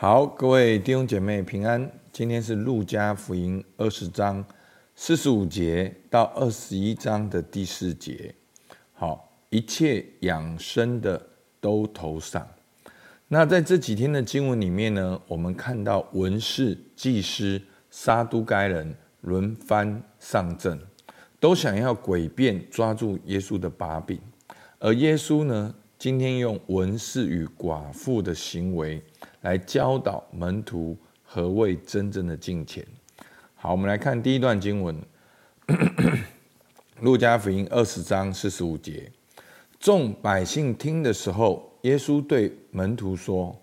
好，各位弟兄姐妹平安。今天是路加福音二十章四十五节到二十一章的第四节。好，一切养生的都投上。那在这几天的经文里面呢，我们看到文士、祭司、撒都该人轮番上阵，都想要诡辩抓住耶稣的把柄。而耶稣呢，今天用文士与寡妇的行为。来教导门徒何谓真正的敬虔。好，我们来看第一段经文，《路加福音》二十章四十五节。众百姓听的时候，耶稣对门徒说：“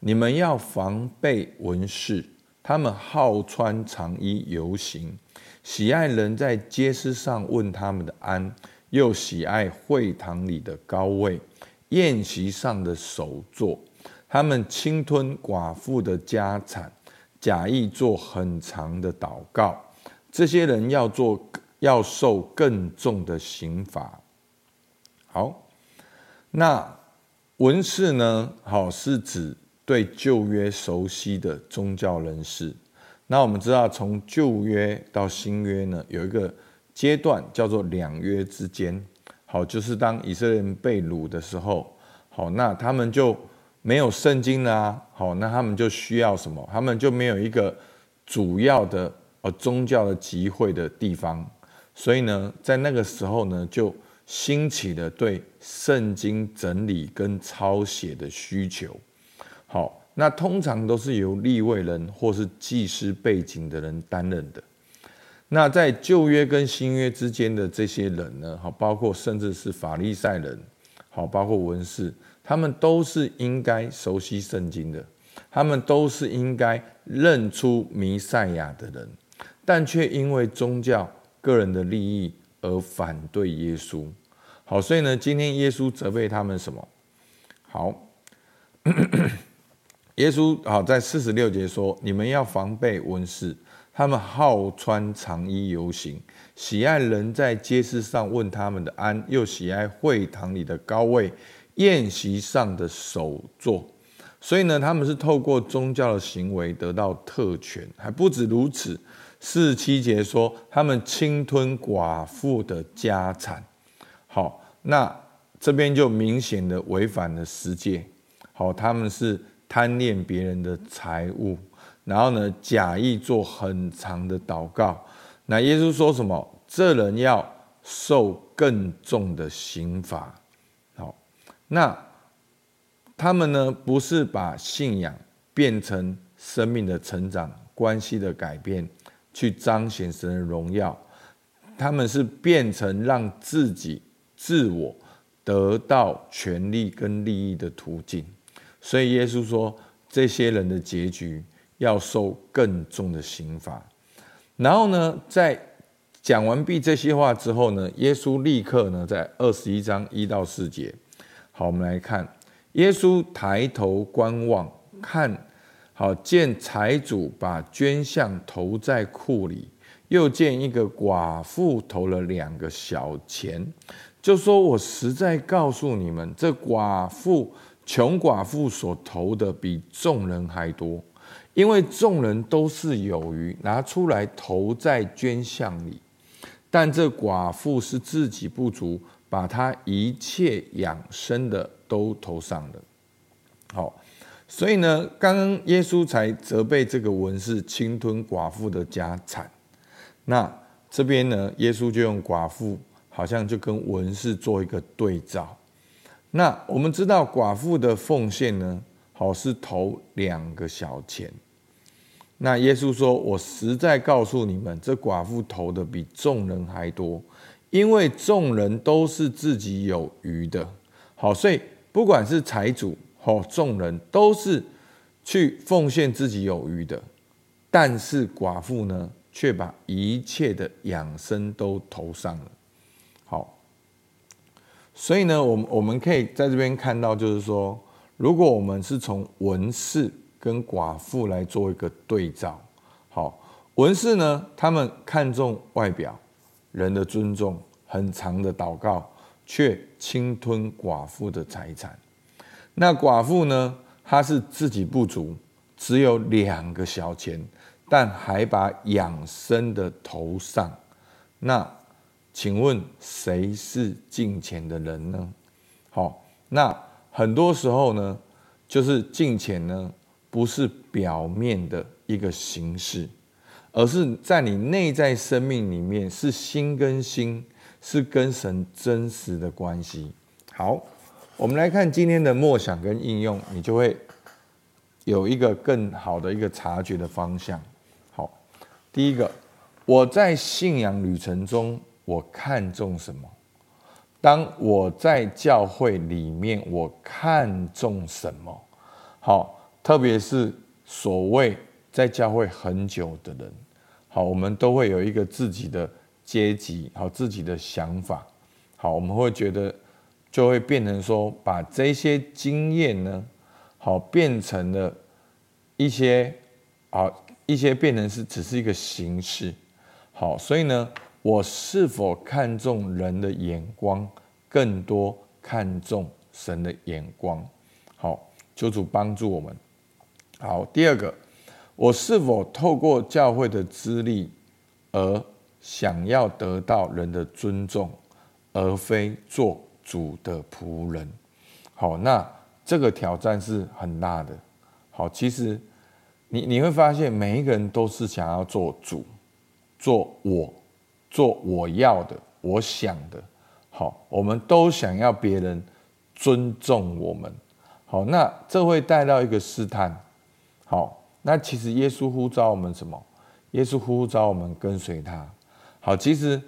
你们要防备文士，他们好穿长衣游行，喜爱人在街市上问他们的安，又喜爱会堂里的高位，宴席上的首座。”他们侵吞寡妇的家产，假意做很长的祷告。这些人要做，要受更重的刑罚。好，那文士呢？好，是指对旧约熟悉的宗教人士。那我们知道，从旧约到新约呢，有一个阶段叫做两约之间。好，就是当以色列人被掳的时候，好，那他们就。没有圣经啦，好，那他们就需要什么？他们就没有一个主要的呃宗教的集会的地方，所以呢，在那个时候呢，就兴起了对圣经整理跟抄写的需求。好，那通常都是由立位人或是祭司背景的人担任的。那在旧约跟新约之间的这些人呢，好，包括甚至是法利赛人，好，包括文士。他们都是应该熟悉圣经的，他们都是应该认出弥赛亚的人，但却因为宗教、个人的利益而反对耶稣。好，所以呢，今天耶稣责备他们什么？好，耶稣好在四十六节说：“你们要防备文士，他们好穿长衣游行，喜爱人在街市上问他们的安，又喜爱会堂里的高位。”宴席上的首座，所以呢，他们是透过宗教的行为得到特权，还不止如此。四十七节说，他们侵吞寡妇的家产。好，那这边就明显的违反了十诫。好，他们是贪恋别人的财物，然后呢，假意做很长的祷告。那耶稣说什么？这人要受更重的刑罚。那他们呢？不是把信仰变成生命的成长、关系的改变，去彰显神的荣耀。他们是变成让自己自我得到权力跟利益的途径。所以耶稣说，这些人的结局要受更重的刑罚。然后呢，在讲完毕这些话之后呢，耶稣立刻呢，在二十一章一到四节。好，我们来看，耶稣抬头观望，看好见财主把捐项投在库里，又见一个寡妇投了两个小钱，就说：“我实在告诉你们，这寡妇穷寡妇所投的比众人还多，因为众人都是有余，拿出来投在捐项里，但这寡妇是自己不足。”把他一切养生的都投上了，好，所以呢，刚刚耶稣才责备这个文士侵吞寡妇的家产，那这边呢，耶稣就用寡妇好像就跟文士做一个对照。那我们知道寡妇的奉献呢，好是投两个小钱。那耶稣说：“我实在告诉你们，这寡妇投的比众人还多。”因为众人都是自己有余的，好，所以不管是财主或众人都是去奉献自己有余的，但是寡妇呢，却把一切的养生都投上了。好，所以呢，我们我们可以在这边看到，就是说，如果我们是从文士跟寡妇来做一个对照，好，文士呢，他们看重外表。人的尊重，很长的祷告，却侵吞寡妇的财产。那寡妇呢？她是自己不足，只有两个小钱，但还把养生的头上。那请问谁是敬虔的人呢？好，那很多时候呢，就是敬虔呢，不是表面的一个形式，而是在你内在生命里面，是心跟心，是跟神真实的关系。好，我们来看今天的默想跟应用，你就会有一个更好的一个察觉的方向。好，第一个，我在信仰旅程中。我看重什么？当我在教会里面，我看重什么？好，特别是所谓在教会很久的人，好，我们都会有一个自己的阶级，好，自己的想法，好，我们会觉得就会变成说，把这些经验呢，好，变成了一些啊，一些变成是只是一个形式，好，所以呢。我是否看重人的眼光，更多看重神的眼光？好，求主帮助我们。好，第二个，我是否透过教会的资历而想要得到人的尊重，而非做主的仆人？好，那这个挑战是很大的。好，其实你你会发现，每一个人都是想要做主，做我。做我要的，我想的，好，我们都想要别人尊重我们，好，那这会带到一个试探，好，那其实耶稣呼召我们什么？耶稣呼召我们跟随他，好，其实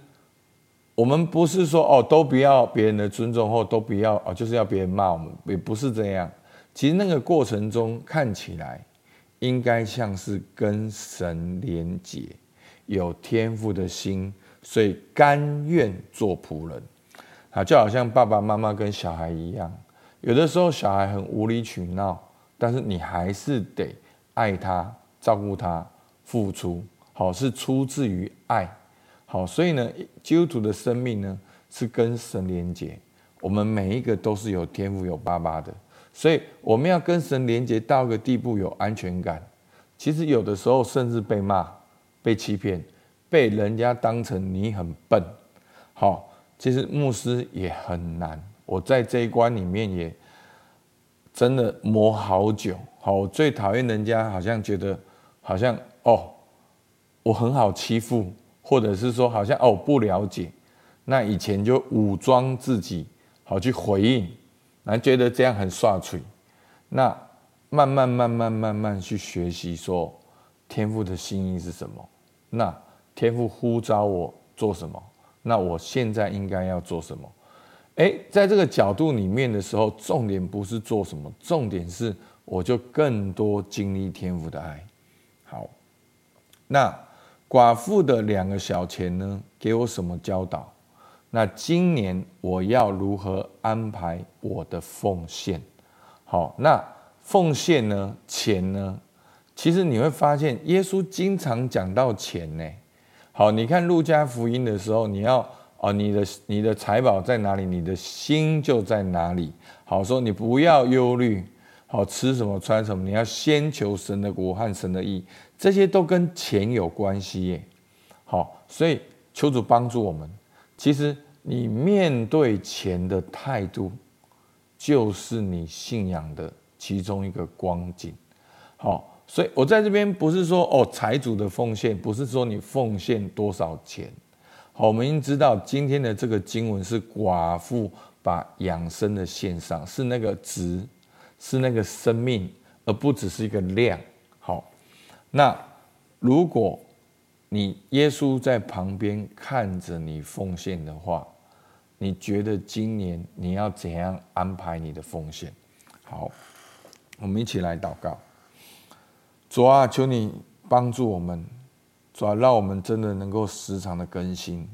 我们不是说哦，都不要别人的尊重，或都不要哦，就是要别人骂我们，也不是这样。其实那个过程中看起来，应该像是跟神连结，有天赋的心。所以甘愿做仆人，啊，就好像爸爸妈妈跟小孩一样，有的时候小孩很无理取闹，但是你还是得爱他、照顾他、付出，好，是出自于爱，好，所以呢，基督徒的生命呢是跟神连结，我们每一个都是有天赋、有爸爸的，所以我们要跟神连接到个地步，有安全感。其实有的时候甚至被骂、被欺骗。被人家当成你很笨，好，其实牧师也很难。我在这一关里面也真的磨好久。好，我最讨厌人家好像觉得好像哦，我很好欺负，或者是说好像哦不了解。那以前就武装自己，好去回应，然后觉得这样很帅气。那慢慢慢慢慢慢去学习说天赋的心意是什么？那。天赋呼召我做什么？那我现在应该要做什么？诶，在这个角度里面的时候，重点不是做什么，重点是我就更多经历天父的爱。好，那寡妇的两个小钱呢？给我什么教导？那今年我要如何安排我的奉献？好，那奉献呢？钱呢？其实你会发现，耶稣经常讲到钱呢。好，你看路加福音的时候，你要哦，你的你的财宝在哪里，你的心就在哪里。好，说你不要忧虑，好，吃什么穿什么，你要先求神的国和神的义，这些都跟钱有关系耶。好，所以求主帮助我们。其实你面对钱的态度，就是你信仰的其中一个光景。好。所以我在这边不是说哦，财主的奉献，不是说你奉献多少钱。我们已经知道今天的这个经文是寡妇把养生的献上，是那个值，是那个生命，而不只是一个量。好，那如果你耶稣在旁边看着你奉献的话，你觉得今年你要怎样安排你的奉献？好，我们一起来祷告。主啊，求你帮助我们，主啊，让我们真的能够时常的更新。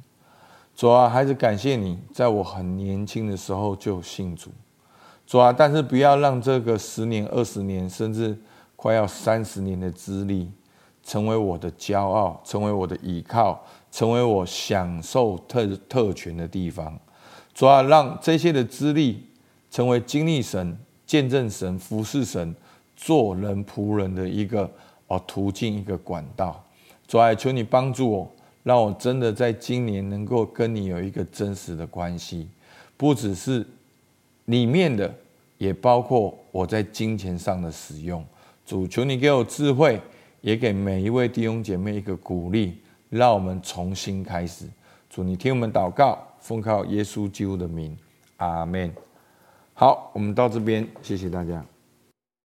主啊，还是感谢你，在我很年轻的时候就信主。主啊，但是不要让这个十年、二十年，甚至快要三十年的资历，成为我的骄傲，成为我的依靠，成为我享受特特权的地方。主啊，让这些的资历成为经历神、见证神、服侍神。做人仆人的一个哦途径，一个管道。主啊，求你帮助我，让我真的在今年能够跟你有一个真实的关系，不只是里面的，也包括我在金钱上的使用。主，求你给我智慧，也给每一位弟兄姐妹一个鼓励，让我们重新开始。主，你听我们祷告，奉靠耶稣基督的名，阿门。好，我们到这边，谢谢大家。